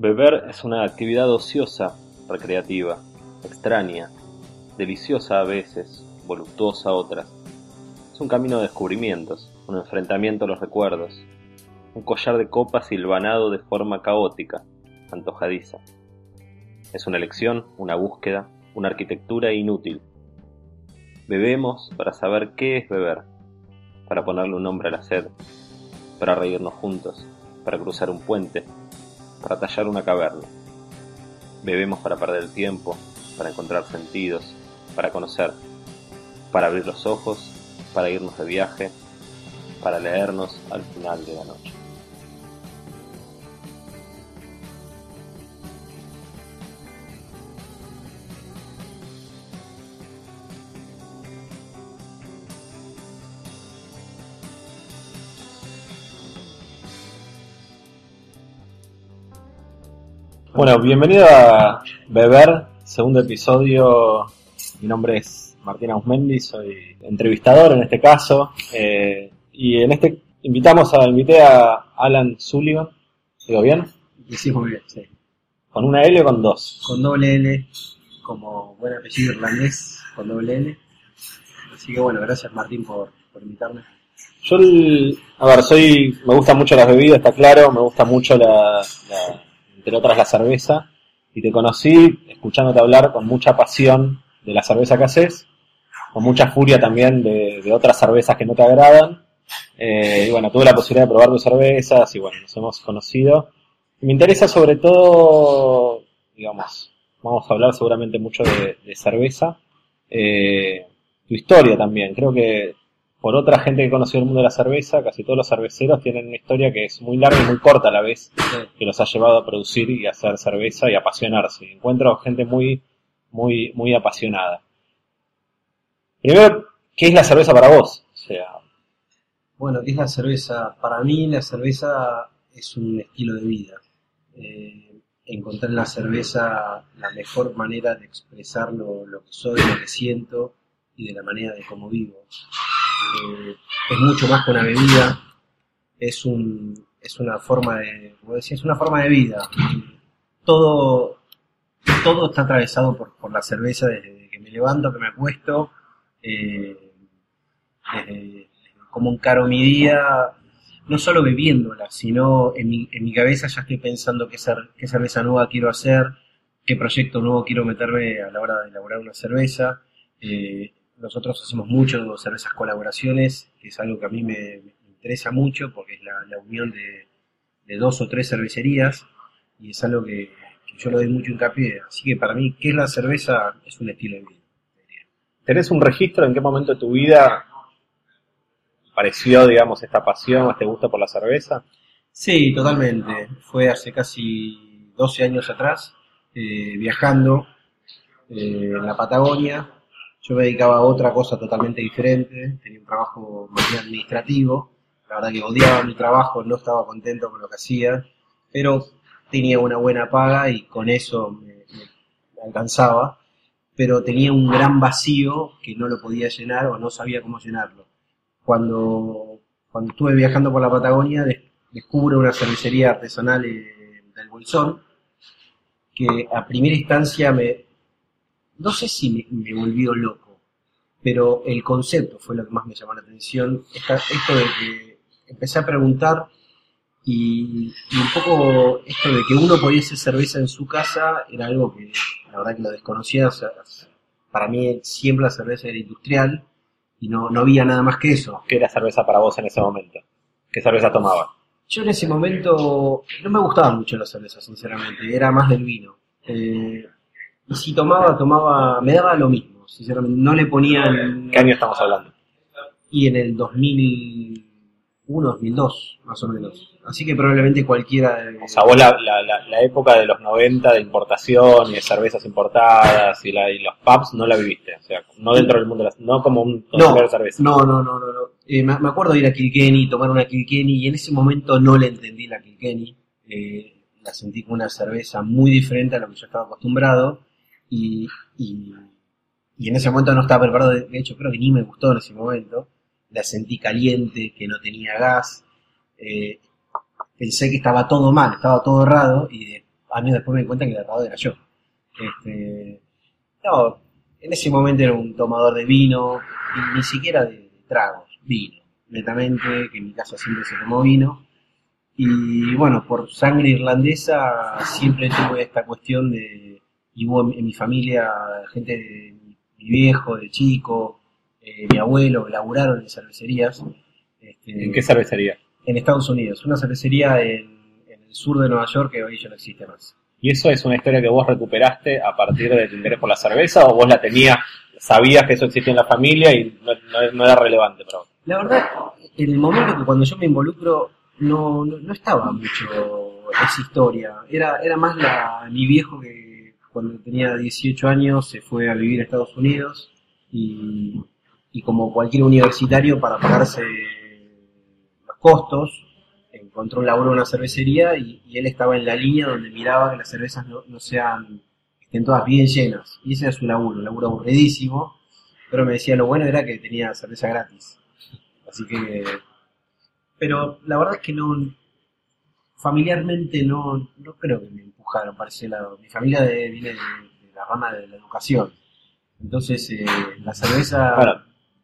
Beber es una actividad ociosa, recreativa, extraña, deliciosa a veces, voluptuosa otras. Es un camino de descubrimientos, un enfrentamiento a los recuerdos, un collar de copas silvanado de forma caótica, antojadiza. Es una elección, una búsqueda, una arquitectura inútil. Bebemos para saber qué es beber, para ponerle un nombre a la sed, para reírnos juntos, para cruzar un puente, para tallar una caverna. Bebemos para perder el tiempo, para encontrar sentidos, para conocer, para abrir los ojos, para irnos de viaje, para leernos al final de la noche. Bueno, bienvenido a Beber, segundo episodio. Mi nombre es Martín Ausmendi, soy entrevistador en este caso. eh, y en este invitamos a, invité a Alan Sullivan. ¿Digo bien? Sí, muy bien, sí. ¿Con una L o con dos? Con doble L, como buen apellido irlandés, con doble L. Así que bueno, gracias Martín por, por invitarme. Yo, el- a ver, soy, me gustan mucho las bebidas, está claro, me gusta mucho la, la- otras la cerveza, y te conocí escuchándote hablar con mucha pasión de la cerveza que haces, con mucha furia también de, otras cervezas que no te agradan, Eh, y bueno, tuve la posibilidad de probar tus cervezas, y bueno, nos hemos conocido. Me interesa sobre todo, digamos, vamos a hablar seguramente mucho de, de cerveza, eh, tu historia también, creo que por otra gente que conoció el mundo de la cerveza, casi todos los cerveceros tienen una historia que es muy larga y muy corta a la vez, que los ha llevado a producir y a hacer cerveza y apasionarse. Encuentro gente muy, muy, muy apasionada. Primero, ¿qué es la cerveza para vos? O sea, Bueno, ¿qué es la cerveza? Para mí la cerveza es un estilo de vida. Eh, encontré en la cerveza la mejor manera de expresar lo, lo que soy, lo que siento y de la manera de cómo vivo. Eh, es mucho más que una bebida, es, un, es una forma de, como decía, es una forma de vida. Todo, todo está atravesado por, por la cerveza desde que me levanto, que me acuesto, eh, desde cómo encaro mi día, no solo bebiéndola, sino en mi, en mi cabeza ya estoy pensando qué, cer- qué cerveza nueva quiero hacer, qué proyecto nuevo quiero meterme a la hora de elaborar una cerveza. Eh, nosotros hacemos mucho cervezas colaboraciones, que es algo que a mí me, me interesa mucho porque es la, la unión de, de dos o tres cervecerías y es algo que, que yo lo doy mucho hincapié. Así que para mí, ¿qué es la cerveza? Es un estilo de vida. ¿tenés un registro en qué momento de tu vida apareció, digamos, esta pasión, este gusto por la cerveza? Sí, totalmente. Fue hace casi 12 años atrás, eh, viajando eh, en la Patagonia. Yo me dedicaba a otra cosa totalmente diferente. Tenía un trabajo más bien administrativo. La verdad que odiaba mi trabajo, no estaba contento con lo que hacía, pero tenía una buena paga y con eso me, alcanzaba. Pero tenía un gran vacío que no lo podía llenar o no sabía cómo llenarlo. Cuando, cuando estuve viajando por la Patagonia, des- descubro una cervecería artesanal eh, del Bolsón, que a primera instancia me, no sé si me, me volvió loco, pero el concepto fue lo que más me llamó la atención. Esta- esto de que empecé a preguntar Y, y un poco esto de que uno podía hacer cerveza en su casa era algo que la verdad que lo desconocía. o sea, para mí siempre la cerveza era industrial y no, no había nada más que eso. ¿Qué era cerveza para vos en ese momento? ¿Qué cerveza tomabas? Yo en ese momento no me gustaba mucho la cerveza, sinceramente, era más del vino. Eh, y si tomaba, tomaba, me daba lo mismo, sinceramente, no le ponían... ¿Qué año estamos hablando? Y en el 2001, 2002, más o menos. Así que probablemente cualquiera... de- O sea, vos la, la, la, la época de los 90 de importación y de cervezas importadas y, la, y los pubs no la viviste. O sea, no dentro del mundo, de la, no como un no, consumidor de cerveza. no, no, no, no. no. Eh, me, me acuerdo de ir a Kilkenny, tomar una Kilkenny, y en ese momento no le entendí la Kilkenny. Eh, la sentí como una cerveza muy diferente a lo que yo estaba acostumbrado. Y, y, y en ese momento no estaba preparado. De hecho, creo que ni me gustó en ese momento. La sentí caliente, que no tenía gas. Eh, pensé que estaba todo mal, estaba todo errado. Y de- años después me di cuenta que el errado era yo. Este, no, en ese momento era un tomador de vino, ni siquiera de, de tragos, vino, netamente, que en mi casa siempre se tomó vino. Y bueno, por sangre irlandesa siempre tuve esta cuestión de, y hubo en, en mi familia gente de mi viejo, de chico, eh, mi abuelo, que laburaron en cervecerías. este, ¿En qué cervecería? en Estados Unidos, una cervecería en, en el sur de Nueva York que hoy ya no existe más. ¿Y eso es una historia que vos recuperaste a partir de tu interés por la cerveza o vos la tenías, sabías que eso existía en la familia y no, no- no era relevante para vos? La verdad, en el momento que cuando yo me involucro, no, no, no estaba mucho esa historia. Era, era más la, mi viejo que cuando tenía 18 años se fue a vivir a Estados Unidos y, y como cualquier universitario para pagarse los costos, encontró un laburo en una cervecería y, él estaba en la línea donde miraba que las cervezas no, no sean, estén todas bien llenas. Y ese era su laburo, un laburo aburridísimo, pero me decía lo bueno era que tenía cerveza gratis. Así que. Pero la verdad es que no. Familiarmente no, no creo que me empujaron para ese lado. Mi familia de- viene de, de la rama de la educación. Entonces, eh, la cerveza. Bueno,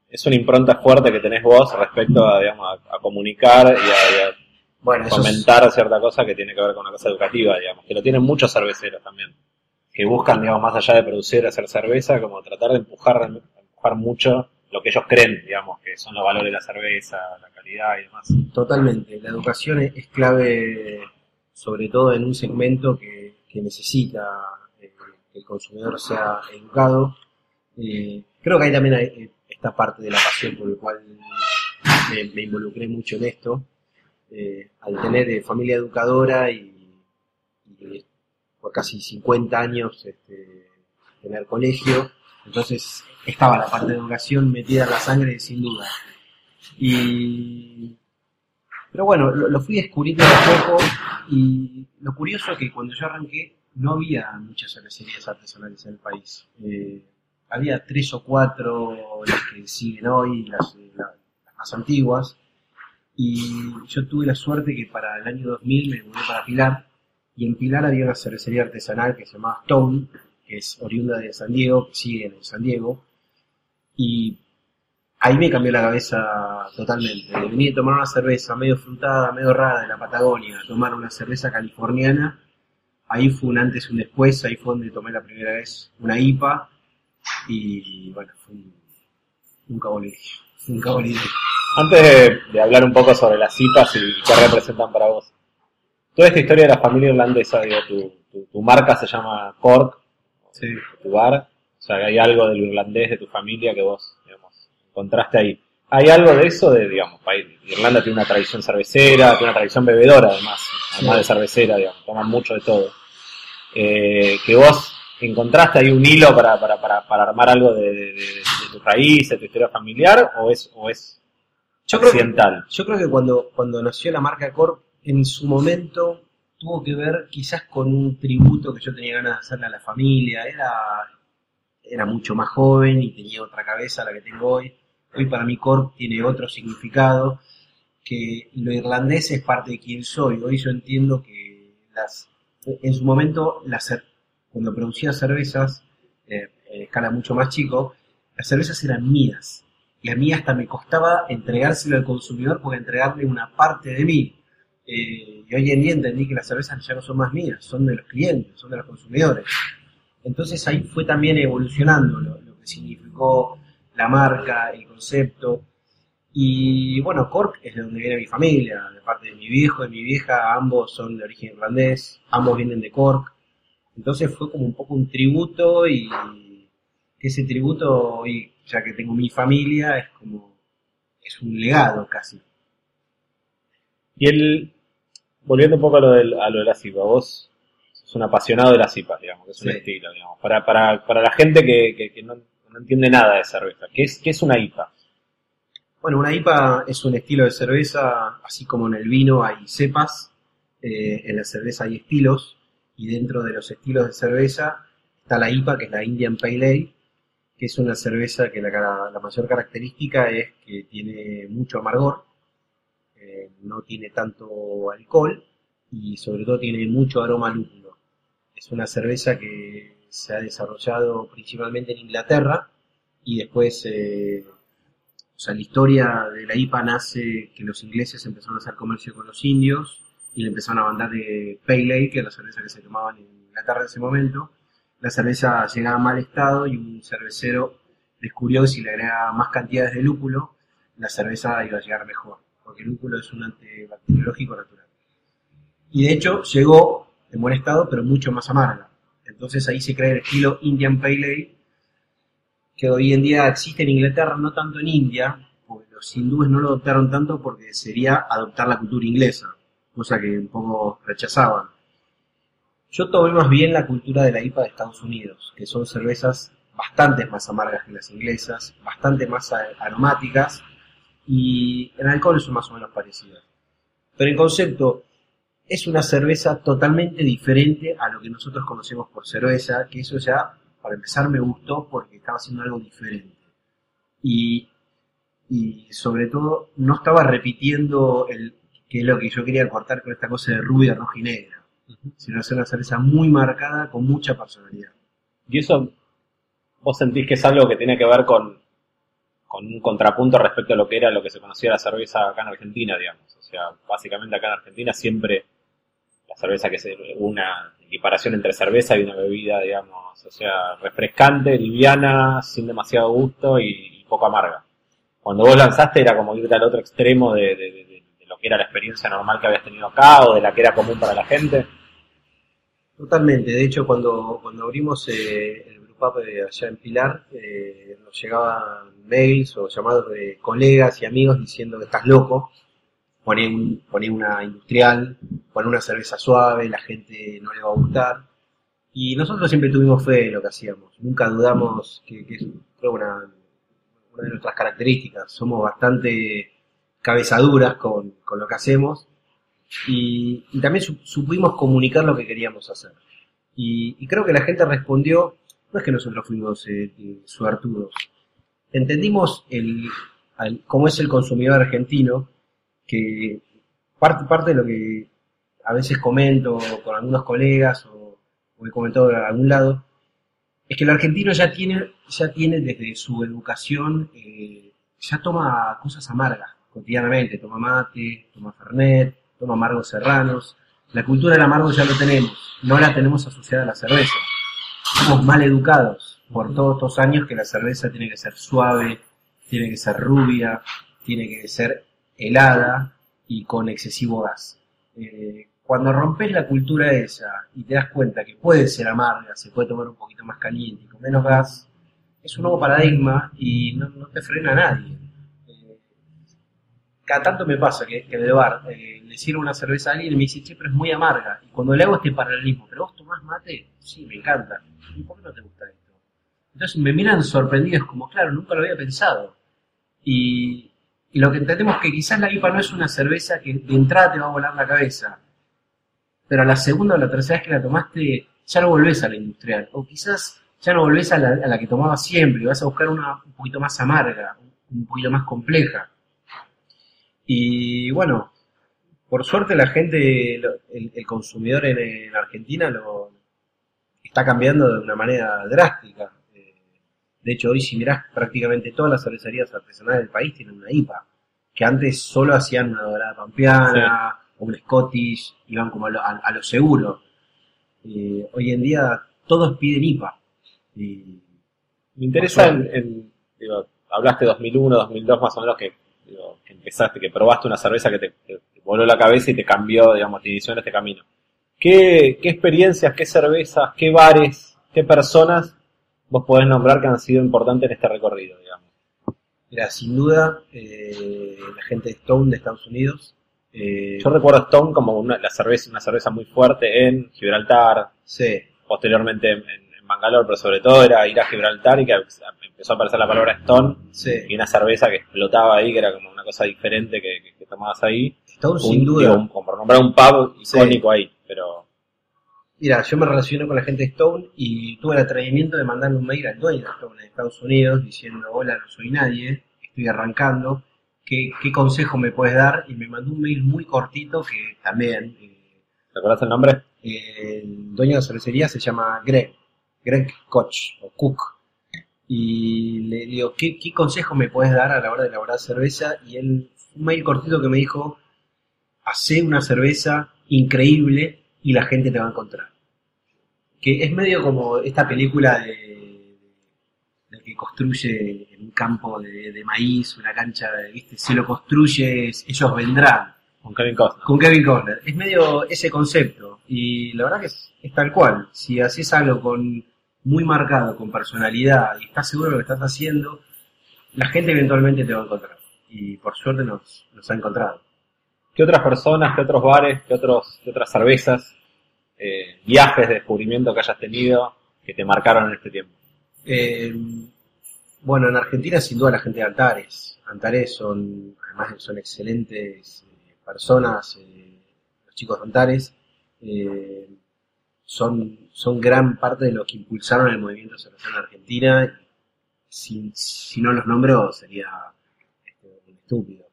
es una impronta fuerte que tenés vos respecto a, digamos, a, a comunicar y a, bueno, eso es- comentar cierta cosa que tiene que ver con una cosa educativa, digamos, que lo tienen muchos cerveceros también, que buscan, digamos, más allá de producir, hacer cerveza, como tratar de empujar, empujar mucho lo que ellos creen, digamos, que son los valores de la cerveza, la calidad y demás. Totalmente. La educación es, clave, sobre todo en un segmento que, necesita eh, que el consumidor sea educado. Eh, creo que ahí también hay eh, esta parte de la pasión por el cual me, involucré mucho en esto. Al tener familia educadora y, y por casi 50 años este, tener colegio, entonces estaba la parte de educación metida en la sangre sin duda. Y pero bueno, lo, fui descubriendo de a poco y lo curioso es que cuando yo arranqué no había muchas cervecerías artesanales en el país. Eh, había tres o cuatro las que siguen hoy, las, la- las más antiguas. Y yo tuve la suerte que para el año 2000 me mudé para Pilar y en Pilar había una cervecería artesanal que se llamaba Stone, que es oriunda de San Diego, que sigue en San Diego. Y ahí me cambió la cabeza totalmente. Venir a tomar una cerveza medio frutada, medio rara de la Patagonia, a tomar una cerveza californiana, ahí fue un antes y un después, ahí fue donde tomé la primera vez una IPA y bueno, fue un- nunca volví. Antes de, hablar un poco sobre las citas y qué representan para vos, toda esta historia de la familia irlandesa, digo, tu, tu, tu marca se llama Cork, Sí. tu bar, o sea, que hay algo del irlandés de tu familia que vos, digamos, encontraste ahí. ¿Hay algo de eso de, digamos, país- Irlanda tiene una tradición cervecera, tiene una tradición bebedora además, además de cervecera, digamos, toman mucho de todo. Eh, que vos encontraste ahí un hilo para, para, para, para armar algo de, de, de, de tu raíz, de tu historia familiar, o es, o es Yo creo que? Yo creo que cuando, cuando nació la marca Corp, en su momento tuvo que ver quizás con un tributo que yo tenía ganas de hacerle a la familia. Era, era mucho más joven y tenía otra cabeza la que tengo hoy. Hoy para mí Corp tiene otro significado, que lo irlandés es parte de quien soy. Hoy yo entiendo que las, en su momento, las cuando producía cervezas, eh, en escala mucho más chico, las cervezas eran mías y a mí hasta me costaba entregárselo al consumidor porque entregarle una parte de mí. Eh, y hoy en día entendí que las cervezas ya no son más mías, son de los clientes, son de los consumidores. Entonces ahí fue también evolucionando lo, que significó la marca, el concepto. Y bueno, Cork es de donde viene mi familia, de parte de mi viejo y mi vieja, ambos son de origen irlandés, ambos vienen de Cork. Entonces fue como un poco un tributo y ese tributo hoy, ya que tengo mi familia, es como, es un legado casi. Y el, volviendo un poco a lo, del, a lo de la cipa, vos sos un apasionado de las cipas, digamos, que es un estilo, digamos. Para, para, para la gente que, que, que no, no entiende nada de cerveza, ¿qué es, qué es una IPA? Bueno, una IPA es un estilo de cerveza, así como en el vino hay cepas, eh, en la cerveza hay estilos, y dentro de los estilos de cerveza está la IPA, que es la Indian Pale Ale, que es una cerveza que la, la mayor característica es que tiene mucho amargor, eh, no tiene tanto alcohol y sobre todo tiene mucho aroma lúpulo. Es una cerveza que se ha desarrollado principalmente en Inglaterra y después, eh, o sea, la historia de la IPA nace que los ingleses empezaron a hacer comercio con los indios y le empezaron a mandar de Pale Ale, que es la cerveza que se tomaban en Inglaterra en ese momento. La cerveza llegaba a mal estado y un cervecero descubrió que si le agregaba más cantidades de lúpulo, la cerveza iba a llegar mejor, porque el lúpulo es un antibacteriológico natural. Y de hecho llegó en buen estado, pero mucho más amarga. Entonces ahí se crea el estilo Indian Pale Ale, que hoy en día existe en Inglaterra, no tanto en India, porque los hindúes no lo adoptaron tanto porque sería adoptar la cultura inglesa, cosa que un poco rechazaban. Yo tomé más bien la cultura de la IPA de Estados Unidos, que son cervezas bastante más amargas que las inglesas, bastante más aromáticas y en alcohol son más o menos parecidas. Pero en concepto, es una cerveza totalmente diferente a lo que nosotros conocemos por cerveza, que eso ya, para empezar, me gustó porque estaba haciendo algo diferente. Y, y sobre todo, no estaba repitiendo el, que es lo que yo quería cortar con esta cosa de rubia, roja y negra, sino hacer una cerveza muy marcada con mucha personalidad. Y eso, vos sentís que es algo que tiene que ver con, con un contrapunto respecto a lo que era lo que se conocía la cerveza acá en Argentina, digamos. O sea, básicamente acá en Argentina siempre la cerveza que es una equiparación entre cerveza y una bebida, digamos, o sea, refrescante, liviana, sin demasiado gusto y, y poco amarga. Cuando vos lanzaste era como irte al otro extremo de, de- lo que era la experiencia normal que habías tenido acá o de la que era común para la gente. Totalmente, de hecho cuando, cuando abrimos eh, el Allá en Pilar, eh, nos llegaban mails o llamados de colegas y amigos diciendo que estás loco, poné, un- una industrial, poné una cerveza suave, la gente no le va a gustar. Y nosotros siempre tuvimos fe en lo que hacíamos, nunca dudamos que, es una, de nuestras características, somos bastante cabezaduras con, con lo que hacemos y, también su- supimos comunicar lo que queríamos hacer. Y creo que la gente respondió, no es que nosotros fuimos eh, eh, suertudos, entendimos el, al- cómo es el consumidor argentino, que parte, parte de lo que a veces comento con algunos colegas o, he comentado de algún lado, es que el argentino ya tiene, ya tiene desde su educación, eh, ya toma cosas amargas cotidianamente, toma mate, toma fernet, toma amargos serranos. La cultura del amargo ya lo tenemos, no la tenemos asociada a la cerveza. Estamos mal educados por todos estos años que la cerveza tiene que ser suave, tiene que ser rubia, tiene que ser helada y con excesivo gas. Eh, cuando rompes la cultura esa y te das cuenta que puede ser amarga, se puede tomar un poquito más caliente y con menos gas, es un nuevo paradigma y no, no te frena a nadie. Cada tanto me pasa que, que eh, le sirvo una cerveza a alguien y me dice, che, pero es muy amarga. Y cuando le hago este paralelismo, ¿pero vos tomás mate? Sí, me encanta. ¿Y por qué no te gusta esto? Entonces me miran sorprendidos como, claro, nunca lo había pensado. Y, y lo que entendemos es que quizás la IPA no es una cerveza que de entrada te va a volar la cabeza, pero a la segunda o la tercera vez que la tomaste ya no volvés a la industrial, o quizás ya no volvés a la, a la que tomabas siempre, y vas a buscar una un poquito más amarga, un poquito más compleja. Y bueno, por suerte la gente, el, el consumidor en, en Argentina lo está cambiando de una manera drástica. Eh, De hecho, hoy si mirás prácticamente todas las cervecerías artesanales del país tienen una IPA, que antes solo hacían una dorada pampeana, o un Scottish, iban como a lo, a- a lo seguro. Eh, hoy en día todos piden IPA. Y, Me interesa en, en- digo, hablaste 2001, 2002 más o menos que, digo, que empezaste, que probaste una cerveza que te, te- te voló la cabeza y te cambió, digamos, te inició en este camino. ¿Qué, qué experiencias, qué cervezas, qué bares, qué personas vos podés nombrar que han sido importantes en este recorrido, digamos? Mira, sin duda, eh, la gente de Stone de Estados Unidos. eh, Yo recuerdo Stone como una, la cerveza, una cerveza muy fuerte en Gibraltar, sí, posteriormente en, en Bangalore, pero sobre todo era ir a Gibraltar y que empezó a aparecer la palabra Stone sí. y una cerveza que explotaba ahí, que era como una cosa diferente que, que- que tomabas ahí. Stone, Un- sin duda. digo, un- como nombrar un pub Sí. icónico ahí, pero Mira, yo me relaciono con la gente de Stone y tuve el atrevimiento de mandarle un mail al dueño de Stone en Estados Unidos diciendo, hola, no soy nadie, estoy arrancando, ¿qué, qué consejo me puedes dar? Y me mandó un mail muy cortito que también, eh, ¿te acordás el nombre? el dueño de la cervecería se llama Greg, Greg Koch o Cook. Y le digo, ¿qué, qué consejo me puedes dar a la hora de elaborar cerveza? Y él, un mail cortito que me dijo, hacé una cerveza increíble y la gente te va a encontrar. Que es medio como esta película de, de que construye en un campo de, de maíz, una cancha, de, ¿viste? Si lo construyes, ellos vendrán Con Kevin Costner. con Kevin Costner. Es medio ese concepto. Y la verdad que es, es tal cual. Si haces algo con muy marcado, con personalidad, y estás seguro de lo que estás haciendo, la gente eventualmente te va a encontrar. Y por suerte nos, nos ha encontrado. ¿Qué otras personas, qué otros bares, qué, otros, qué otras cervezas, eh, viajes de descubrimiento que hayas tenido que te marcaron en este tiempo? Eh, bueno, en Argentina sin duda la gente de Antares. Antares son, además son excelentes eh, personas, los chicos de Antares. Son, son gran parte de lo que impulsaron el movimiento cervecero en Argentina. Si, si no los nombro sería este, un estúpido.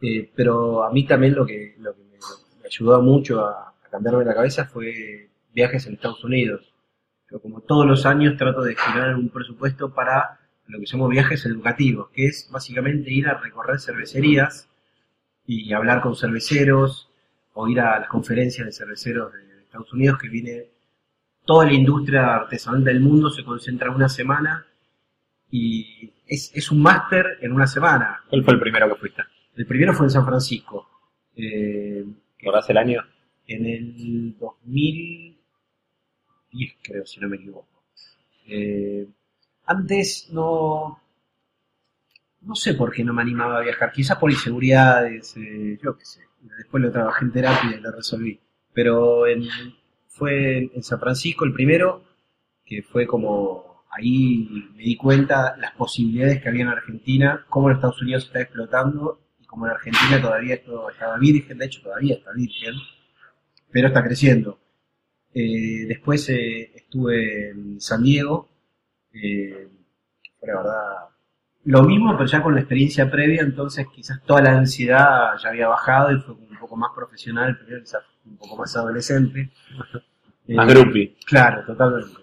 Eh, pero a mí también lo que, lo que me, ayudó mucho a, cambiarme la cabeza fue viajes en Estados Unidos. Yo como todos los años trato de destinar un presupuesto para lo que llamamos viajes educativos, que es básicamente ir a recorrer cervecerías y hablar con cerveceros o ir a las conferencias de cerveceros de Estados Unidos que viene toda la industria artesanal del mundo se concentra en una semana y es, es un máster en una semana. ¿Cuál fue el primero que fuiste? El primero fue en San Francisco. eh, ¿Recordás el año? en el 2010, creo, si no me equivoco. Eh, antes no. No sé por qué no me animaba a viajar. Quizás por inseguridades, eh, yo qué sé. Después lo trabajé en terapia y lo resolví. Pero en- fue en San Francisco el primero, que fue como. Ahí me di cuenta las posibilidades que había en Argentina, cómo en Estados Unidos está explotando y cómo en Argentina todavía esto estaba virgen, de hecho todavía está virgen pero está creciendo. Eh, después eh, estuve en San Diego, eh, fue la verdad lo mismo, pero ya con la experiencia previa, entonces quizás toda la ansiedad ya había bajado y fue un poco más profesional, primero quizás un poco más adolescente. Más Eh, groupie. Claro, totalmente.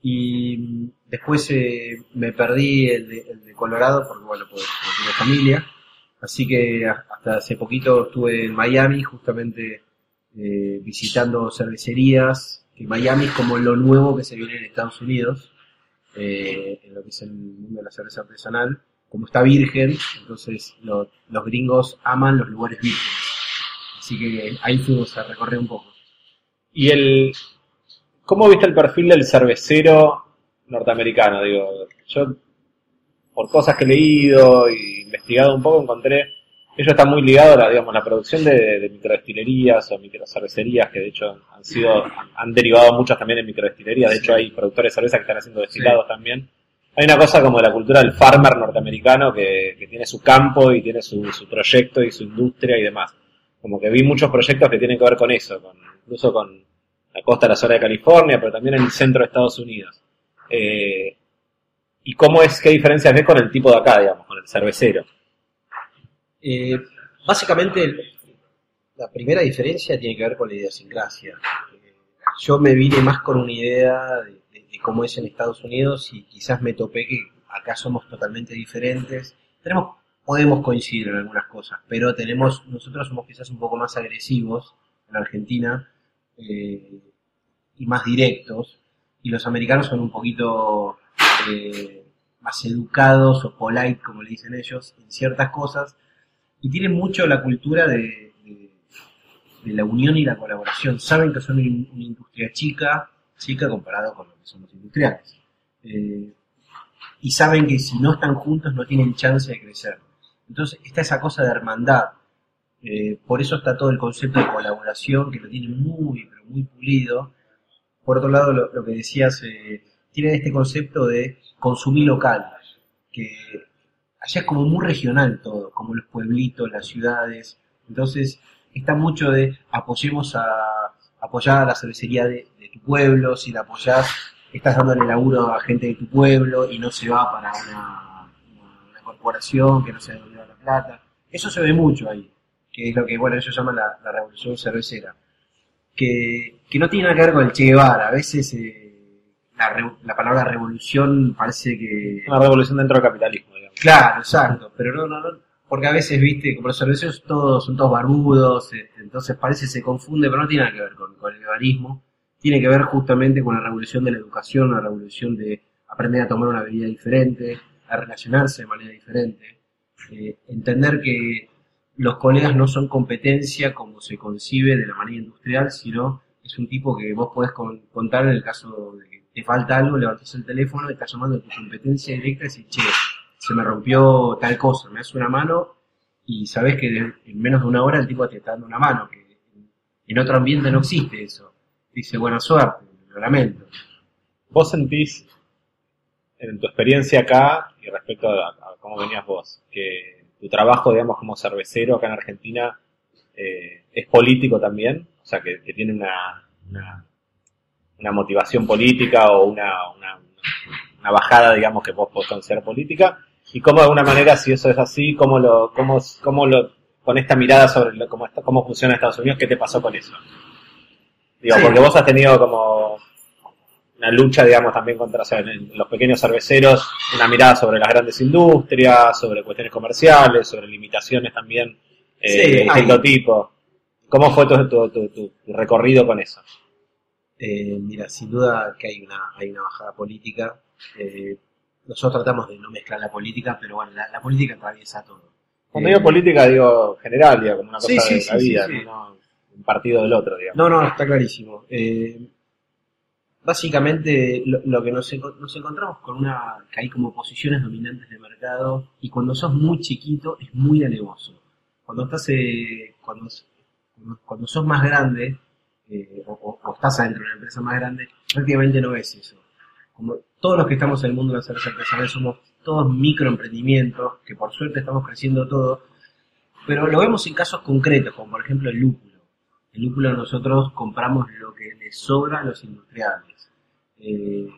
Y después eh, me perdí el de, el de Colorado porque, bueno, porque familia. Así que hasta hace poquito estuve en Miami, justamente eh, visitando cervecerías. Que Miami es como lo nuevo que se viene en Estados Unidos, eh, en lo que es el mundo de la cerveza artesanal. Como está virgen, entonces lo- los gringos aman los lugares vírgenes. Así que ahí fuimos a recorrer un poco. ¿Y el cómo viste el perfil del cervecero norteamericano? Digo, yo por cosas que he leído y investigado un poco encontré ellos están muy ligados a la, digamos, la producción de, de microdestilerías o microcervecerías que de hecho han sido han, derivado muchas también en microdestilerías. De hecho hay productores de cerveza que están haciendo destilados también. Hay una cosa como de la cultura del farmer norteamericano que, que tiene su campo y tiene su, su proyecto y su industria y demás. Como que vi muchos proyectos que tienen que ver con eso, con, incluso con la costa de la zona de California, pero también en el centro de Estados Unidos. Eh, ¿Y cómo es, qué diferencias ves con el tipo de acá, digamos, con el cervecero? Eh, básicamente, la primera diferencia tiene que ver con la idiosincrasia. Yo me vine más con una idea de, de- de cómo es en Estados Unidos y quizás me topé que acá somos totalmente diferentes. Tenemos podemos coincidir en algunas cosas, pero tenemos, nosotros somos quizás un poco más agresivos en Argentina eh, y más directos, y los americanos son un poquito eh, más educados o polite, como le dicen ellos, en ciertas cosas, y tienen mucho la cultura de, la unión y la colaboración. Saben que son una industria chica, chica comparado con lo que son los industriales. Eh, y saben que si no están juntos no tienen chance de crecer. Entonces está esa cosa de hermandad. Eh, por eso está todo el concepto de colaboración que lo tiene muy, pero muy pulido. Por otro lado, lo, que decías, eh, tiene este concepto de consumir local, que allá es como muy regional todo, como los pueblitos, las ciudades. Entonces está mucho de apoyemos a apoyar a la cervecería de, tu pueblo, si la apoyás estás dándole laburo a gente de tu pueblo y no se va para una, corporación que no sé de dónde va la plata. Eso se ve mucho ahí, que es lo que, bueno, ellos llaman la, revolución cervecera. Que, que, no tiene nada que ver con el Che Guevara. A veces eh, la, la, palabra revolución parece que... Una revolución dentro del capitalismo. Claro, exacto. Pero no, no, no. Porque a veces, viste, como los cerveceros todos son todos barbudos, este, entonces parece se confunde, pero no tiene nada que ver con, el guevarismo tiene que ver justamente con la revolución de la educación, la revolución de aprender a tomar una bebida diferente, a relacionarse de manera diferente, eh, entender que los colegas no son competencia como se concibe de la manera industrial, sino es un tipo que vos podés con, contar en el caso de que te falta algo, levantas el teléfono, estás llamando a tu competencia directa y decís, che, se me rompió tal cosa, me das una mano y sabés que en menos de una hora el tipo te está dando una mano, que en otro ambiente no existe eso dice buena suerte, lo lamento. ¿Vos sentís, en tu experiencia acá y respecto a, cómo venías vos, que tu trabajo, digamos, como cervecero acá en Argentina eh, es político también? O sea, que, tiene una, una, motivación política o una, una, bajada, digamos, que vos podés considerar política. Y cómo de alguna manera, si eso es así, cómo lo, cómo, cómo lo, con esta mirada sobre lo, cómo, cómo funciona Estados Unidos, ¿qué te pasó con eso? Digo, sí. porque vos has tenido como una lucha, digamos, también contra o sea, en los pequeños cerveceros, una mirada sobre las grandes industrias, sobre cuestiones comerciales, sobre limitaciones también eh, sí, de distinto tipo. ¿Cómo fue tu, tu, tu, tu, recorrido con eso? Eh, mira, sin duda que hay una, hay una bajada política. Eh, nosotros tratamos de no mezclar la política, pero bueno, la, la política atraviesa todo. Cuando digo política, digo general, digo, como una cosa sí, de la vida, ¿no? un partido del otro, digamos. No, no, está clarísimo. Eh, básicamente lo, lo que nos, nos, encontramos con una que hay como posiciones dominantes de mercado y cuando sos muy chiquito es muy alevoso. Cuando estás eh, cuando, cuando sos más grande eh, o, o, estás adentro de una empresa más grande, prácticamente no ves eso. Como todos los que estamos en el mundo de la cerveza artesanal somos todos microemprendimientos, que por suerte estamos creciendo todo, pero lo vemos en casos concretos, como por ejemplo el lúpulo el lúpulo nosotros compramos lo que les sobra a los industriales. Eh,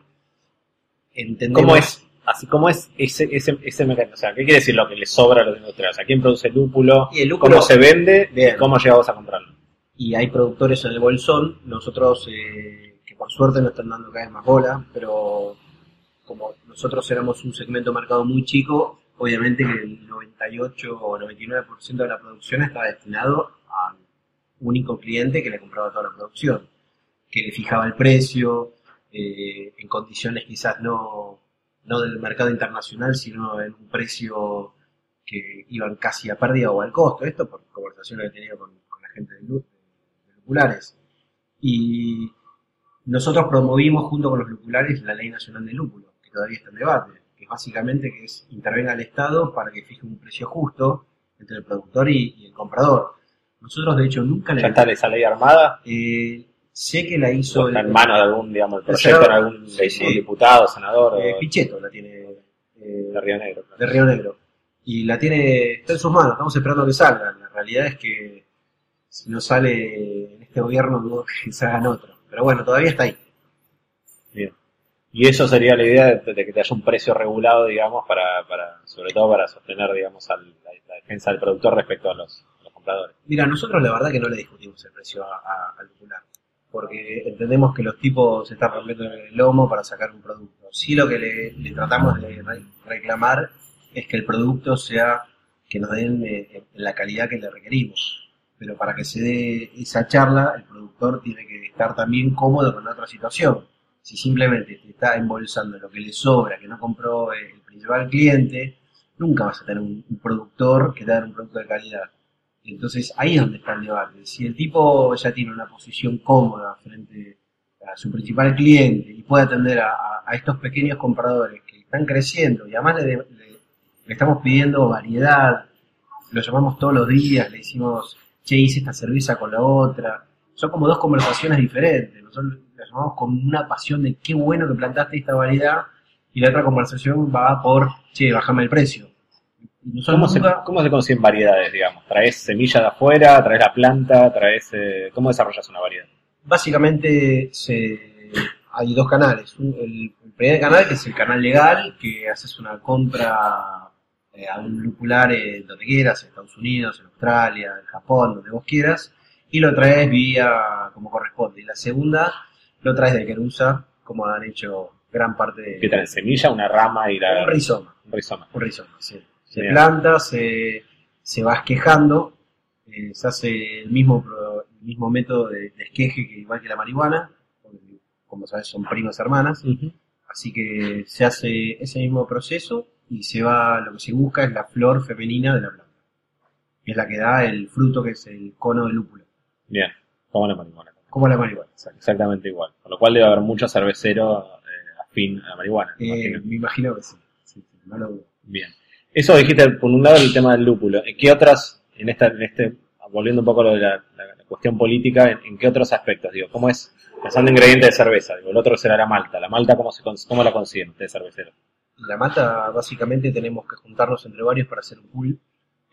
entendemos... ¿Cómo es? Así como es ese, ese, ese mecanismo. O sea, ¿qué quiere decir lo que les sobra a los industriales? ¿A quién produce el lúpulo? Y el lúpulo ¿Cómo se vende? Bien. ¿Cómo llegamos a comprarlo? Y hay productores en el bolsón. Nosotros, eh, por suerte nos están dando cada vez más bola, pero como nosotros éramos un segmento de mercado muy chico, obviamente que el 98 o 99% de la producción está destinado a único cliente que le compraba toda la producción, que le fijaba el precio eh, en condiciones quizás no, no del mercado internacional, sino en un precio que iban casi a pérdida o al costo. Esto por conversaciones que he tenido con, la gente de, de, Lupulares. Y nosotros promovimos junto con los Lupulares la Ley Nacional del Lúpulo, que todavía está en debate, que básicamente que es intervenga el Estado para que fije un precio justo entre el productor y, y el comprador nosotros, de hecho, nunca le... ¿Ya está esa ley armada? Eh, sé que la hizo... Está en manos de algún, digamos, el proyecto en algún, sí, sí. diputado, senador... Eh, o... Pichetto la tiene... Eh, de Río Negro. Claro. De Río Negro. Y la tiene... Está en sus manos, estamos esperando que salga. La realidad es que si no sale en este gobierno, dudo que se hagan otro. Pero bueno, todavía está ahí. Bien. Y eso sería la idea de, de, que te haya un precio regulado, digamos, para, para sobre todo para sostener, digamos, al, la, la defensa del productor respecto a los, compradores. Mira, nosotros la verdad que no le discutimos el precio al popular, porque entendemos que los tipos se están rompiendo el lomo para sacar un producto. Sí lo que le, le tratamos de reclamar es que el producto sea que nos den eh, en la calidad que le requerimos. Pero para que se dé esa charla, el productor tiene que estar también cómodo con otra situación. Si simplemente te está embolsando lo que le sobra, que no compró el principal cliente, nunca vas a tener un, productor que te un producto de calidad. Entonces ahí es donde está el debate. Si el tipo ya tiene una posición cómoda frente a su principal cliente y puede atender a, estos pequeños compradores que están creciendo y además le, le- le estamos pidiendo variedad, lo llamamos todos los días, le decimos, che, hice esta cerveza con la otra. Son como dos conversaciones diferentes. Nosotros la llamamos con una pasión de qué bueno que plantaste esta variedad y la otra conversación va por, che, bajame el precio. ¿Cómo se, ¿Cómo se consiguen variedades, digamos? ¿Traes semilla de afuera? ¿Traes la planta? ¿Traes, eh, ¿Cómo desarrollas una variedad? Básicamente se, hay dos canales. Un- el, el primer canal que es el canal legal, que haces una compra eh, a un lupular eh, donde quieras, en Estados Unidos, en Australia, en Japón, donde vos quieras, y lo traes vía como corresponde. Y la segunda lo traes de Querusa, como han hecho gran parte de... ¿Qué traes? ¿Semilla, una rama y la, Un rizoma. un rizoma? Un rizoma, sí. Se Bien. planta, se, se va esquejando, eh, se hace el mismo, el mismo método de, de esqueje que igual que la marihuana, porque, como sabes son primas hermanas, así que se hace ese mismo proceso y se va, lo que se busca es la flor femenina de la planta, que es la que da el fruto que es el cono de lúpulo, Bien, como la marihuana. como la marihuana. Exactamente igual. Con lo cual debe haber muchos cerveceros eh, afín a la marihuana. me Eh, imagino. me imagino que sí, sí, sí, no lo. Bien. Eso dijiste, por un lado, el tema del lúpulo. ¿En qué otras, en esta, en este, volviendo un poco a lo de la, la- la cuestión política, ¿en, en qué otros aspectos? Digo, ¿cómo es, pensando en ingredientes de cerveza? Digo, el otro será la malta. ¿La malta cómo, se, cómo la consiguen ustedes cerveceros? La mata, básicamente tenemos que juntarnos entre varios para hacer un pool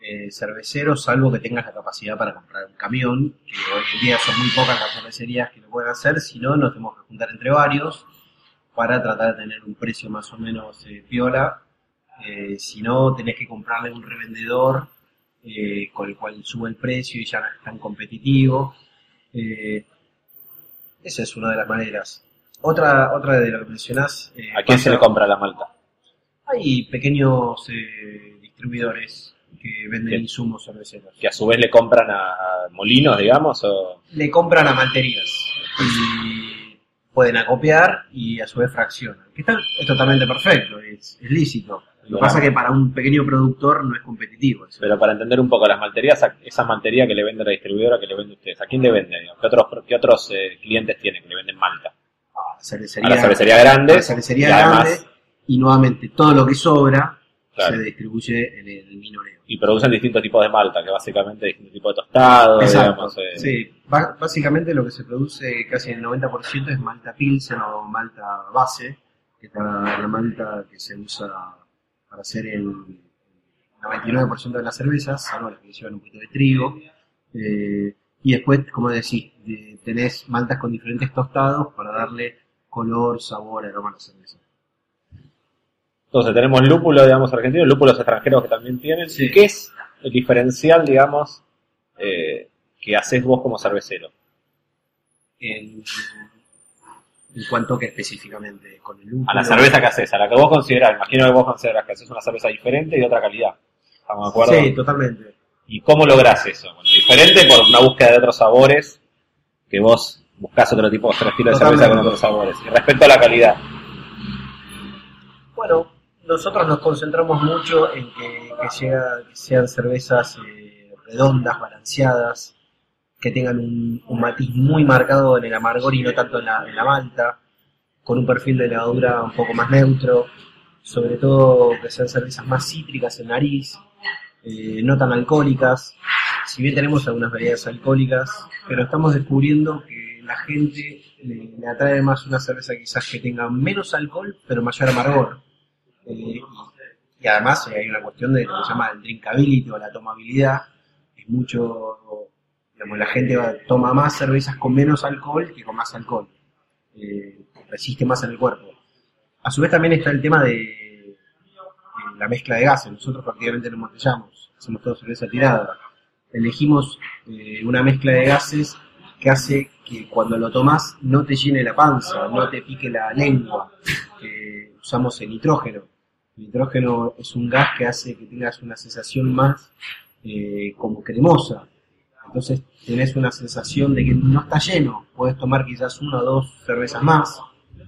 eh, cervecero, salvo que tengas la capacidad para comprar un camión, que hoy en día son muy pocas las cervecerías que lo pueden hacer, si no, nos tenemos que juntar entre varios para tratar de tener un precio más o menos eh, piola. Eh, si no, tenés que comprarle un revendedor eh, con el cual sube el precio y ya no es tan competitivo. Eh, esa es una de las maneras. Otra, otra de lo que mencionás. ¿A quién se le compra la malta? Hay pequeños eh, distribuidores que venden Bien. insumos cerveceros. ¿Que a su vez le compran a, molinos, digamos? O... Le compran a malterías y pueden acopiar y a su vez fraccionan. Que está, es totalmente perfecto, es, es lícito. Lo que pasa es que para un pequeño productor no es competitivo. eso. Pero para entender un poco las malterías, a- esa maltería que le vende la distribuidora, que le vende ustedes, ¿a quién le vende? digamos? ¿Qué otros, qué otros eh, clientes tienen que le venden malta? A la A cervecería, la cervecería a grande. la cervecería y además- grande y nuevamente todo lo que sobra Claro. se distribuye en el minoreo. y producen distintos tipos de malta, que básicamente distintos tipos de tostados, Exacto. digamos. eh, Sí, Ba- básicamente lo que se produce casi el 90% es malta pilsen o malta base, que es la, la malta que se usa para hacer el 99% de las cervezas, salvo las que llevan un poquito de trigo. Eh, y después, como decís, de- tenés maltas con diferentes tostados para darle color, sabor, aroma a la cerveza. Entonces tenemos lúpulo, digamos, argentino, lúpulos extranjeros que también tienen. Sí. ¿Y qué es el diferencial, digamos, eh, que haces vos como cervecero? En, en cuanto que específicamente con el lúpulo. A la cerveza que haces, a la que vos considerás, imagino que vos considerás que haces una cerveza diferente y de otra calidad. ¿Estamos de acuerdo? Sí, totalmente. ¿Y cómo lográs eso? Bueno, diferente por una búsqueda de otros sabores, que vos buscás otro tipo, otro estilo de cerveza con otros sabores. Y respecto a la calidad, Bueno, nosotros nos concentramos mucho en que, que sean cervezas eh, redondas, balanceadas, que tengan un, matiz muy marcado en el amargor y no tanto en la, en malta, con un perfil de levadura un poco más neutro, sobre todo que sean cervezas más cítricas en nariz, eh, no tan alcohólicas, si bien tenemos algunas variedades alcohólicas, pero estamos descubriendo que la gente le, le atrae más una cerveza quizás que tenga menos alcohol, pero mayor amargor. Y, además eh, hay una cuestión de lo que se llama el drinkability o la tomabilidad. Es mucho, digamos, la gente va- toma más cervezas con menos alcohol que con más alcohol. Eh, resiste más en el cuerpo. A su vez también está el tema de, la mezcla de gases. Nosotros prácticamente no embotellamos, hacemos todo cerveza tirada. Elegimos eh, una mezcla de gases que hace que cuando lo tomas no te llene la panza, no te pique la lengua. usamos el nitrógeno. El nitrógeno es un gas que hace que tengas una sensación más eh, como cremosa. Entonces tenés una sensación de que no está lleno. Puedes tomar quizás una o dos cervezas más,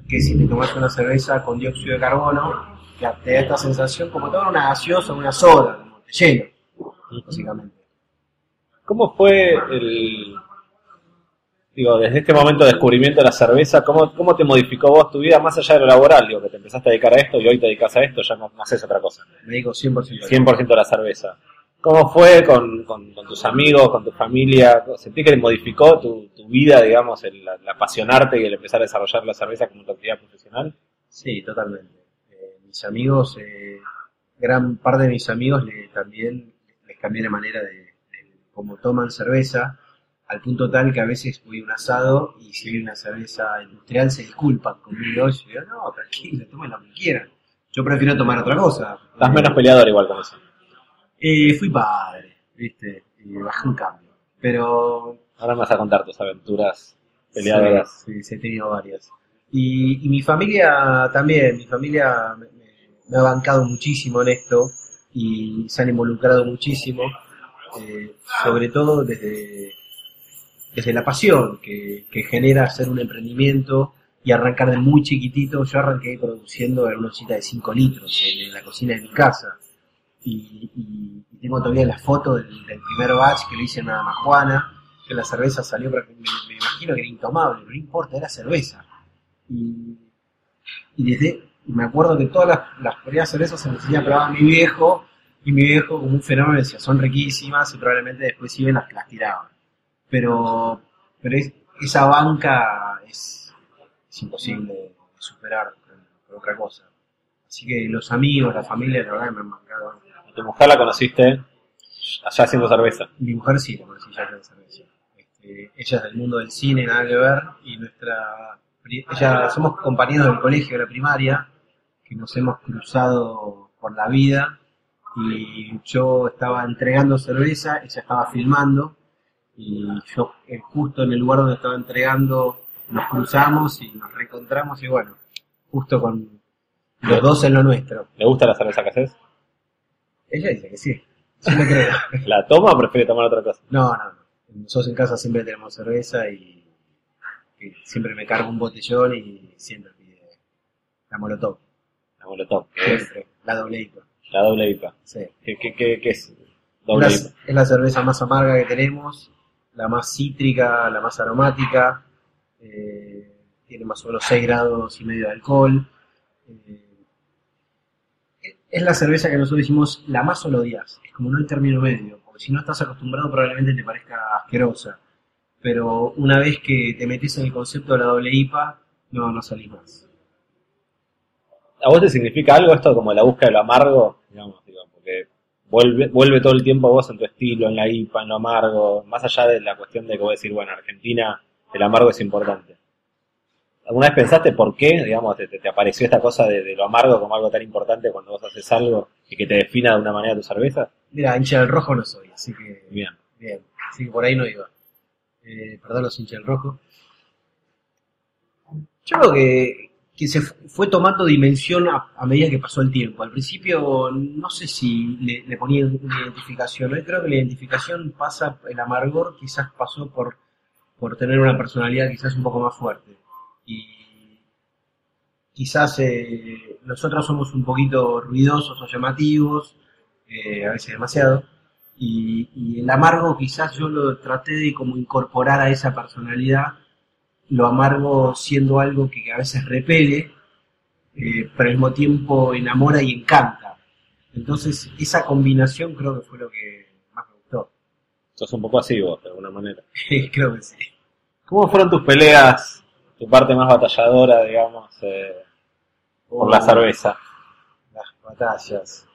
que si te tomas una cerveza con dióxido de carbono, que te da esta sensación como tomar una gaseosa, una soda, como te lleno, básicamente. ¿Cómo fue el, digo, desde este momento de descubrimiento de la cerveza, ¿cómo, cómo te modificó vos tu vida más allá de lo laboral? Digo, que te empezaste a dedicar a esto y hoy te dedicas a esto, ya no, no haces otra cosa. Me digo 100%. 100% a la cerveza. ¿Cómo fue con, con- con tus amigos, con tu familia? ¿Sentí que modificó tu, tu vida, digamos, el, el apasionarte y el empezar a desarrollar la cerveza como tu actividad profesional? Sí, totalmente. Eh, mis amigos, eh, gran parte de mis amigos le, también les cambié la manera de, de cómo toman cerveza, al punto tal que a veces voy a un asado y si hay una cerveza industrial se disculpan conmigo y yo digo, no, tranquilo, tomen lo que quieran. Yo prefiero tomar otra cosa. Estás menos peleador igual con eso. eh, fui padre, viste, y bajé un cambio. Pero Ahora me vas a contar tus aventuras peleadoras. Sí, sí, sí, he tenido varias. Y, y mi familia también, mi familia me, me- me ha bancado muchísimo en esto y se han involucrado muchísimo, eh, sobre todo desde, desde la pasión que, genera hacer un emprendimiento y arrancar de muy chiquitito. Yo arranqué produciendo en una ollita de 5 litros en, la cocina de mi casa. Y, y- y tengo todavía la foto del, primer batch que lo hice en una majuana, que la cerveza salió, pero me, me imagino que era intomable, no importa, era cerveza. Y, y desde, me acuerdo que todas las, las primeras cervezas se las enseñaba a probar a mi viejo, y mi viejo como un fenómeno decía, son riquísimas, y probablemente después iban las, las tiraban. Pero, pero es- esa banca es, es imposible de superar con, con otra cosa. Así que los amigos, la familia, la verdad me han marcado. ¿Y tu mujer la conociste allá haciendo cerveza? Mi mujer sí la conocí en la cerveza. Este, ella es del mundo del cine, nada que ver, y nuestra. Ella, somos compañeros del colegio de la primaria, que nos hemos cruzado por la vida, y yo estaba entregando cerveza, ella estaba filmando, y yo eh, justo en el lugar donde estaba entregando nos cruzamos y nos reencontramos, y bueno, justo con los dos en lo nuestro. ¿Le gusta la cerveza que haces? Ella dice que sí, sí lo creo. ¿La toma o prefiere tomar otra cosa? No, no, no. Nosotros en casa siempre tenemos cerveza y, y siempre me cargo un botellón y siempre pide la molotov. La molotov, es Siempre. La doble IPA. la doble IPA. Sí. ¿Qué, qué, qué, qué es doble La- IPA? es la cerveza más amarga que tenemos, la más cítrica, la más aromática. eh, tiene más o menos 6 grados y medio de alcohol. eh, es la cerveza que nosotros decimos la más o la odias. Es como no hay término medio, porque si no estás acostumbrado probablemente te parezca asquerosa. Pero una vez que te metes en el concepto de la doble IPA, no, no salís más. ¿A vos te significa algo esto como la búsqueda de lo amargo? Digamos, digo, porque vuelve, vuelve todo el tiempo vos en tu estilo, en la IPA, en lo amargo, más allá de la cuestión de que vos decir, bueno, en Argentina el amargo es importante. ¿Alguna vez pensaste por qué, digamos, te, te- te apareció esta cosa de, de lo amargo como algo tan importante cuando vos haces algo y que te defina de una manera tu cerveza? Mira, hincha del rojo no soy, así que Bien. Bien, así que por ahí no iba. Eh, perdón los hinchas del rojo. Yo creo que, que se fu- fue tomando dimensión a, medida que pasó el tiempo. Al principio no sé si le, ponía una identificación. Yo creo que la identificación pasa, el amargor quizás pasó por, por tener una personalidad quizás un poco más fuerte. Y quizás eh, nosotros somos un poquito ruidosos o llamativos, eh, a veces demasiado. Y, y el amargo quizás yo lo traté de como incorporar a esa personalidad, lo amargo siendo algo que a veces repele, eh, pero al mismo tiempo enamora y encanta. Entonces esa combinación creo que fue lo que más me gustó. Sos un poco así vos, de alguna manera. creo que sí. ¿Cómo fueron tus peleas, tu parte más batalladora, digamos, eh, por la cerveza? Las batallas.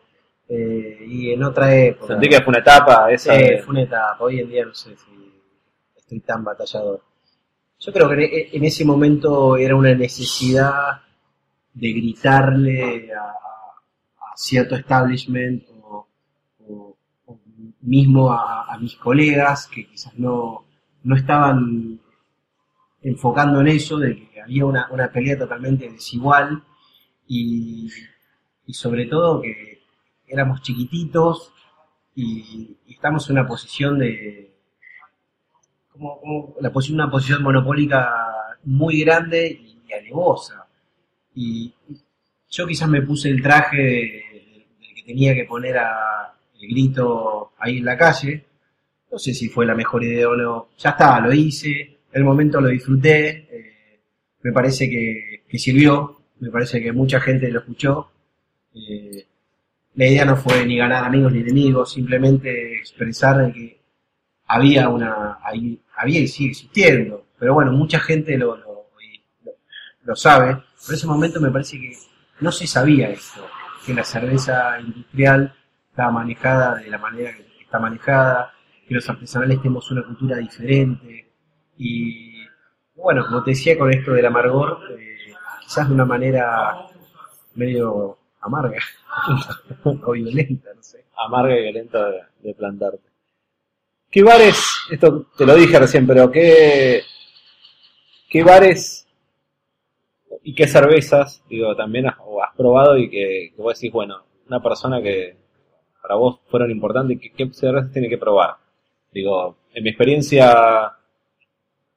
Eh, y en otra época. Sentí que fue una etapa esa Sí, de- fue una etapa. Hoy en día no sé si estoy tan batallador. Yo creo que en- en ese momento era una necesidad de gritarle a, cierto establishment o, mismo a, mis colegas que quizás no, no estaban enfocando en eso, de que había una, una pelea totalmente desigual y, y sobre todo que éramos chiquititos y estamos en una posición de como, la posi- una posición monopólica muy grande y, y alevosa. Y yo quizás me puse el traje de- del que tenía que poner a el grito ahí en la calle. No sé si fue la mejor idea o no. Ya está, lo hice, el momento lo disfruté. eh, me parece que, sirvió, me parece que mucha gente lo escuchó. eh, la idea no fue ni ganar amigos ni enemigos, simplemente expresar que había una, había y sigue existiendo. Pero bueno, mucha gente lo, lo, lo- sabe. Por ese momento me parece que no se sabía esto, que la cerveza industrial estaba manejada de la manera que está manejada, que los artesanales tenemos una cultura diferente. Y bueno, como te decía con esto del amargor, eh, quizás de una manera medio amarga o violenta, no sé. amarga y violenta de plantarte. ¿Qué bares, esto te lo dije recién, pero qué, qué bares y qué cervezas, digo, también has, o has probado y que, que vos decís, bueno, una persona que para vos fueron importantes, ¿qué, qué cervezas tiene que probar? Digo, en mi experiencia,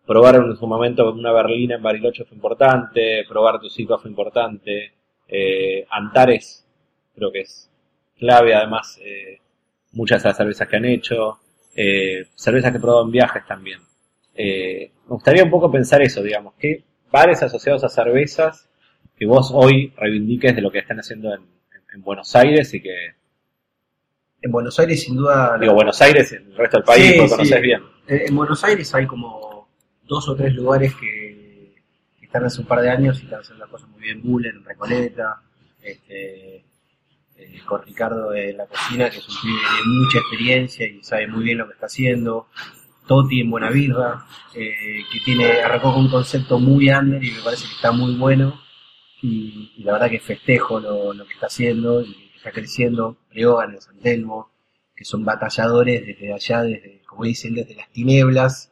probar en su momento una berlina en Bariloche fue importante, probar tu ciclo fue importante, eh, Antares creo que es clave, además eh, muchas de las cervezas que han hecho, eh, cervezas que he probado en viajes también. Eh, me gustaría un poco pensar eso, digamos, ¿qué bares asociados a cervezas que vos hoy reivindiques de lo que están haciendo en, en- en Buenos Aires y que, En Buenos Aires, sin duda. digo, Buenos Aires y el resto del país, Sí, lo sí. conoces bien. Eh, En Buenos Aires hay como dos o tres lugares que, que están hace un par de años y están haciendo las cosas muy bien. Buller en Recoleta, este, eh, con Ricardo de la cocina, que es un pibe de mucha experiencia y sabe muy bien lo que está haciendo. Toti en Buena Birra, eh, que tiene, arrancó con un concepto muy under y me parece que está muy bueno. Y, y la verdad que festejo lo, lo que está haciendo y que está creciendo. Preogan en San Telmo, que son batalladores desde allá, desde, como dicen, desde las tinieblas.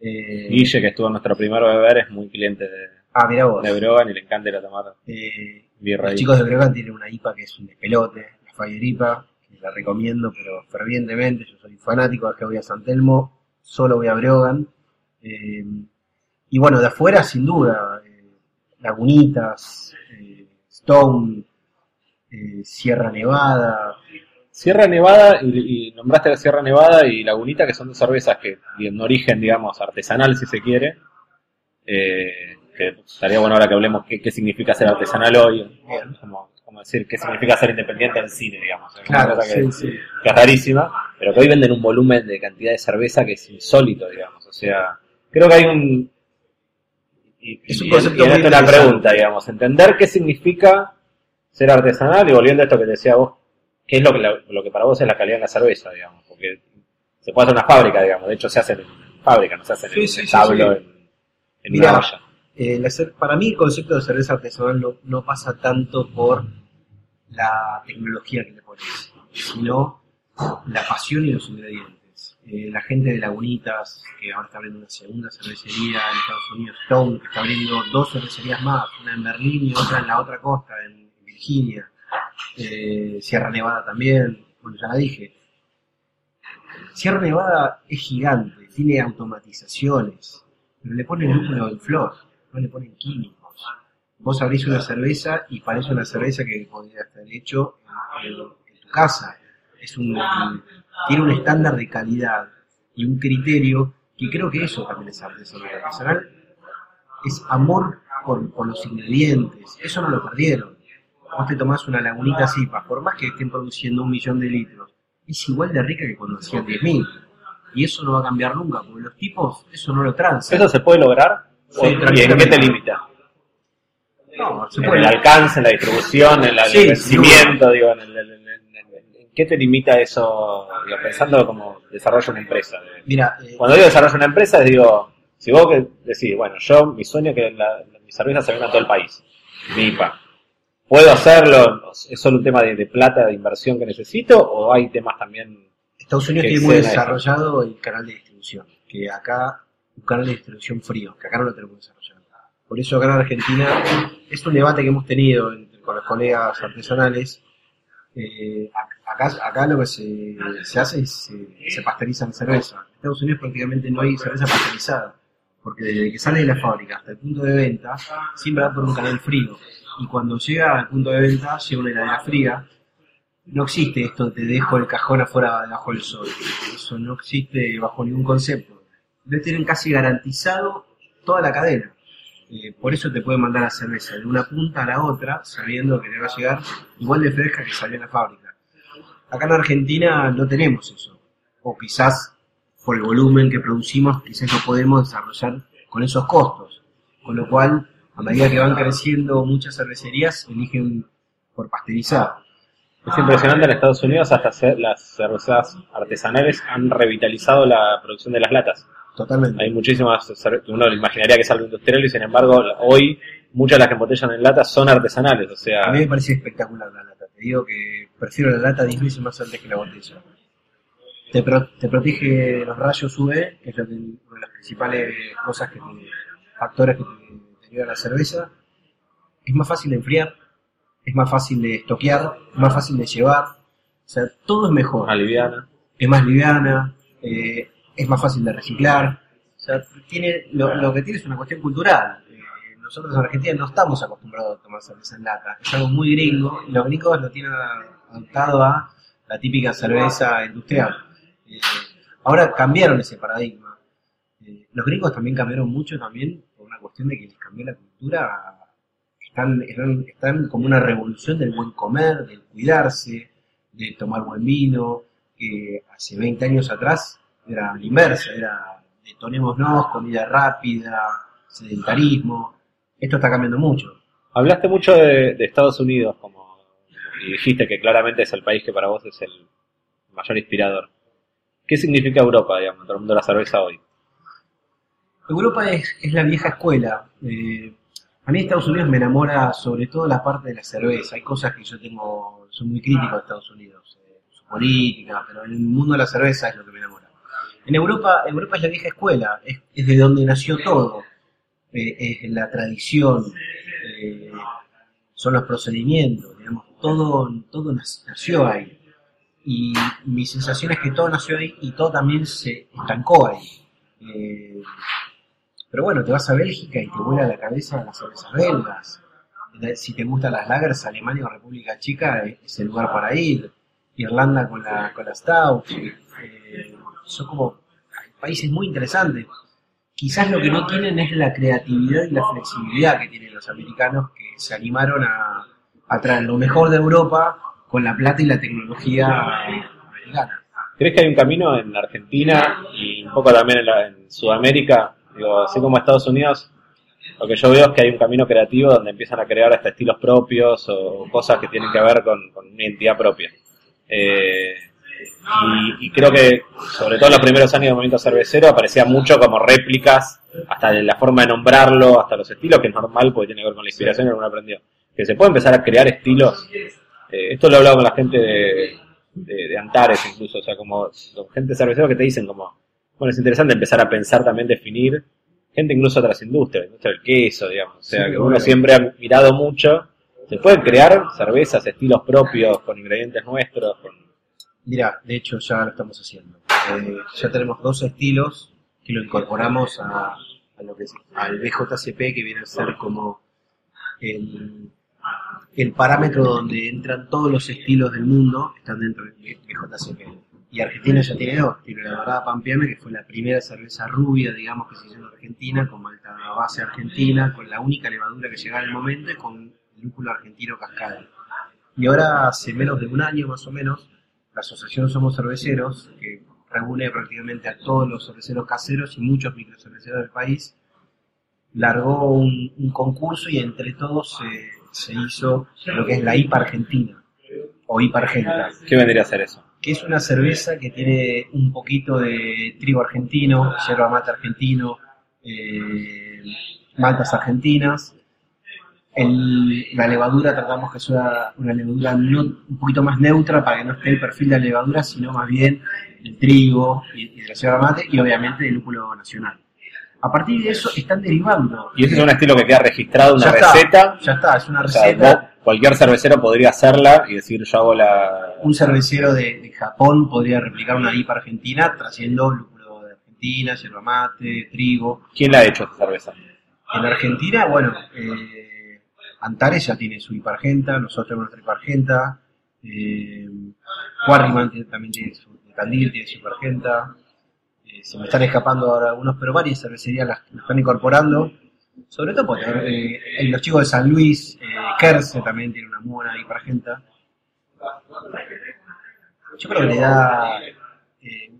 Eh, Guille, que estuvo en nuestro primer beber, es muy cliente de, ah, mira vos. de Brogan y le encanta ir a tomar Eh, los chicos de Bregan tienen una IPA que es un despelote, la Fire IPA, que la recomiendo, pero fervientemente. Yo soy fanático de que voy a San Telmo, solo voy a Brogan. Eh, y bueno, de afuera, sin duda, eh, Lagunitas, eh, Stone, Sierra Nevada. Sierra Nevada, y, y nombraste la Sierra Nevada y Lagunita, que son dos cervezas que tienen origen, digamos, artesanal, si se quiere. Eh, que estaría bueno ahora que hablemos qué, qué significa ser artesanal hoy. Como, como decir qué significa ser independiente en cine, digamos. Es una Claro, cosa que, sí, sí. que es rarísima, pero que hoy venden un volumen de cantidad de cerveza que es insólito, digamos. O sea, creo que hay un... Y, Es un y- concepto y en muy una pregunta, digamos. Entender qué significa ser artesanal y volviendo a esto que te decía vos, qué es lo que, la- lo que para vos es la calidad de la cerveza, digamos. Porque se puede hacer una fábrica, digamos. De hecho, se hace en fábrica, no se hace en Sí, un sí, sí. en, en Mirá, una olla. Eh, para mí el concepto de cerveza artesanal no, pasa tanto por la tecnología que le pones, sino la pasión y los ingredientes. Eh, la gente de Lagunitas, que ahora está abriendo una segunda cervecería en Estados Unidos, Stone, que está abriendo dos cervecerías más, una en Berlín y otra en la otra costa, en Virginia. Eh, Sierra Nevada también, bueno, ya la dije. Sierra Nevada es gigante, tiene automatizaciones, pero le ponen lúpulo en flor, no le ponen químicos. Vos abrís una cerveza y parece una cerveza que podría estar hecho en, tu casa. Es un, tiene un estándar de calidad y un criterio que creo que eso también es artesanal. Artesanal es amor por, por los ingredientes. Eso no lo perdieron. Vos te tomás una lagunita cipa, por más que estén produciendo un millón de litros, es igual de rica que cuando hacían 10.000. Y eso no va a cambiar nunca, porque los tipos eso no lo transan. ¿Eso se puede lograr? Sí, ¿O- ¿Y en qué te limita? No, se en el alcance, en la distribución, en Sí, el sin vencimiento, digo, en, el- en- en- en- en qué te limita eso, digo, pensando como desarrollo de una empresa. Mira, eh, Cuando digo desarrollo de una empresa, digo, si vos que decís, bueno, yo, mi sueño es que la, mi cerveza se venda en todo el país, mi IPA. ¿Puedo hacerlo? ¿Es solo un tema de, de plata, de inversión que necesito? ¿O hay temas también? Estados Unidos tiene muy a eso. desarrollado el canal de distribución, que acá, canal de distribución frío, que acá no lo tenemos desarrollado. Por eso acá en Argentina es un debate que hemos tenido con los colegas artesanales, eh, acá, lo que se, hace es se, se pasteuriza la cerveza. En Estados Unidos prácticamente no hay cerveza pasteurizada, porque desde que sale de la fábrica hasta el punto de venta, siempre va por un canal frío. Y cuando llega al punto de venta, llega una heladera fría. No existe esto, te dejo el cajón afuera debajo del sol. Eso no existe bajo ningún concepto. Debe tienen casi garantizado toda la cadena. Eh, por eso te pueden mandar la cerveza de una punta a la otra, sabiendo que le va a llegar igual de fresca que salió en la fábrica. Acá en Argentina no tenemos eso. O quizás por el volumen que producimos, quizás no podemos desarrollar con esos costos. Con lo cual, a medida que van creciendo muchas cervecerías, eligen por pasteurizar. Es impresionante en Estados Unidos, hasta las cervezas artesanales han revitalizado la producción de las latas. Totalmente. Hay muchísimas uno imaginaría que es algo industrial y sin embargo hoy muchas de las que embotellan en latas son artesanales. O sea, A mí me parece espectacular la lata. Te digo que prefiero la lata 10 veces más antes que la botella. Te, pro- te protege de los rayos UV, que es lo que- una de las principales cosas que te, factores que te, te ayuda la cerveza. Es más fácil de enfriar, es más fácil de estoquear, es más fácil de llevar. O sea, todo es mejor. más liviana. Es más liviana, eh, es más fácil de reciclar. O sea, tiene, lo, que tiene es una cuestión cultural. Nosotros en Argentina no estamos acostumbrados a tomar cerveza en lata. Es algo muy gringo y los gringos lo tienen adaptado a la típica cerveza industrial. Eh, ahora cambiaron ese paradigma. Eh, los gringos también cambiaron mucho también por una cuestión de que les cambió la cultura. Están, están, están como una revolución del buen comer, del cuidarse, de tomar buen vino, que hace 20 años atrás era la inversa, era detonémonos, comida rápida, sedentarismo. Esto está cambiando mucho. Hablaste mucho de, de Estados Unidos como y dijiste que claramente es el país que para vos es el mayor inspirador. ¿Qué significa Europa, digamos, en el mundo de la cerveza hoy? Europa es, es la vieja escuela. Eh, a mí Estados Unidos me enamora sobre todo la parte de la cerveza. Hay cosas que yo tengo, soy muy crítico de Estados Unidos, eh, su política, pero en el mundo de la cerveza es lo que me enamora. En Europa, Europa es la vieja escuela, es, de donde nació todo. Eh, es la tradición, eh, son los procedimientos, digamos, todo, todo nació ahí. Y mi sensación es que todo nació ahí y todo también se estancó ahí. Eh, pero bueno, te vas a Bélgica y te vuela la cabeza las cervezas belgas. Si te gustan las lagers, Alemania o República Checa es el lugar para ir. Irlanda con la, con la Stout. Eh, son como países muy interesantes. Quizás lo que no tienen es la creatividad y la flexibilidad que tienen los americanos que se animaron a, a traer lo mejor de Europa con la plata y la tecnología americana. ¿Crees que hay un camino en Argentina y un poco también en, la- en Sudamérica? Digo, así como Estados Unidos, lo que yo veo es que hay un camino creativo donde empiezan a crear hasta estilos propios o cosas que tienen que ver con, con una identidad propia. Eh, y, y creo que, sobre todo en los primeros años del movimiento cervecero, aparecía mucho como réplicas, hasta de la forma de nombrarlo, hasta los estilos, que es normal porque tiene que ver con la inspiración que uno aprendió. Que se puede empezar a crear estilos. Eh, esto lo he hablado con la gente de, de, de Antares incluso, o sea, como gente cervecera que te dicen como, bueno, es interesante empezar a pensar también, definir, gente incluso de otras industrias, la industria del queso, digamos, o sea, Sí, que bueno. uno siempre ha mirado mucho, se pueden crear cervezas, estilos propios, con ingredientes nuestros, con... Mira, de hecho ya lo estamos haciendo. Eh, ya tenemos dos estilos que lo incorporamos a, a lo que es, al BJCP, que viene a ser como el, el parámetro donde entran todos los estilos del mundo, están dentro del BJCP. Y Argentina ya tiene dos, tiene la dorada pampeana, que fue la primera cerveza rubia, digamos, que se hizo en Argentina, con malta base argentina, con la única levadura que llegaba en el momento, y con lúpulo argentino cascada. Y ahora, hace menos de un año más o menos, la Asociación Somos Cerveceros, que reúne prácticamente a todos los cerveceros caseros y muchos microcerveceros del país, largó un, un concurso y entre todos se, se hizo lo que es la IPA Argentina, o IPA Argenta, ¿Qué vendría a ser eso? que es una cerveza que tiene un poquito de trigo argentino, yerba mate argentino, eh, maltas argentinas. El- la levadura tratamos que sea una levadura no- un poquito más neutra para que no esté el perfil de la levadura, sino más bien el trigo y, y de la yerba mate y obviamente el lúpulo nacional. A partir de eso están derivando. Y ese es un estilo que queda registrado, una Ya está, receta, ya está, es una o sea, receta. cualquier cervecero podría hacerla y decir yo hago la... Un cervecero de, de Japón podría replicar una IPA argentina trayendo lúpulo de Argentina, yerba mate, trigo. ¿Quién la ha hecho esta cerveza? En Argentina, bueno, eh, Antares ya tiene su IPA argenta, nosotros tenemos nuestra IPA argenta, eh, Quarryman también tiene su, de Tandil tiene su IPA argenta, eh, se me están escapando ahora algunos, pero varias cervecerías las, las están incorporando, sobre todo porque eh, los chicos de San Luis, eh, Kerse también tiene una buena IPA argenta. Yo creo que le da eh,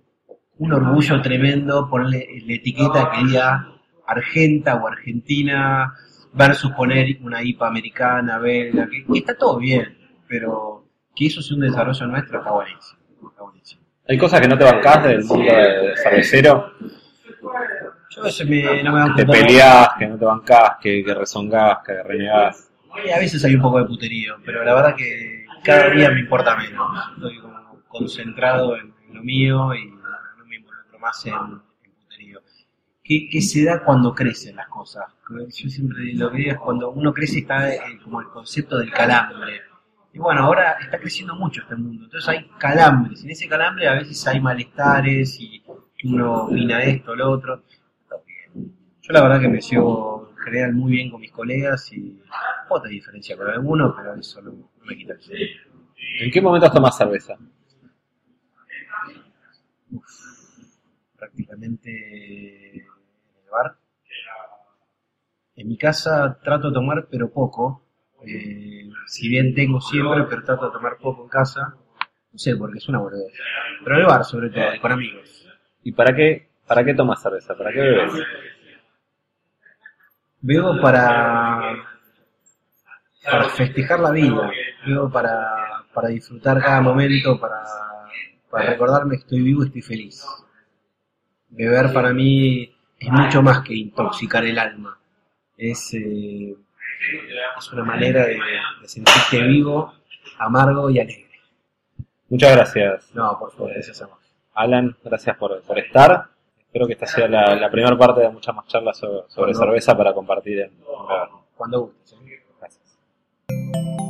un orgullo tremendo ponerle la etiqueta que diga Argenta o Argentina versus poner una IPA americana, belga, que, que está todo bien, pero que eso sea un desarrollo nuestro está buenísimo. Está buenísimo. ¿Hay cosas que no te bancás del mundo de cervecero? Yo a veces me, no me dan Te peleás, que no te bancás, que, que rezongás, que renegás. A veces hay un poco de puterío, pero la verdad que cada día me importa menos. Estoy como concentrado en, en lo mío y no me involucro más en. ¿Qué, qué se da cuando crecen las cosas? Yo siempre lo que digo es cuando uno crece está eh, como el concepto del calambre. Y bueno, ahora está creciendo mucho este mundo, entonces hay calambres. En ese calambre a veces hay malestares y uno opina esto, lo otro. Yo la verdad que me llevo en general muy bien con mis colegas y poca diferencia con algunos, pero eso no, no me quita el sueño. ¿En qué momentos tomás cerveza? prácticamente en el bar. En mi casa trato de tomar, pero poco. Eh, si bien tengo siempre, pero trato de tomar poco en casa. No sé, porque es una boludez. Pero en el bar, sobre todo, con amigos. ¿Y para qué, para qué tomas cerveza? ¿Para qué bebes? Bebo para, para festejar la vida. Bebo para, para disfrutar cada momento, para, para recordarme que estoy vivo y estoy feliz. Beber para mí es mucho más que intoxicar el alma. Es, eh, es una manera de, de sentirte vivo, amargo y alegre. Muchas gracias, No, por favor, gracias a vos. Alan. Gracias por, por estar. Espero que esta sea la, la primera parte de muchas más charlas sobre, sobre cerveza para compartir en, en. Cuando gustes. ¿eh? Gracias.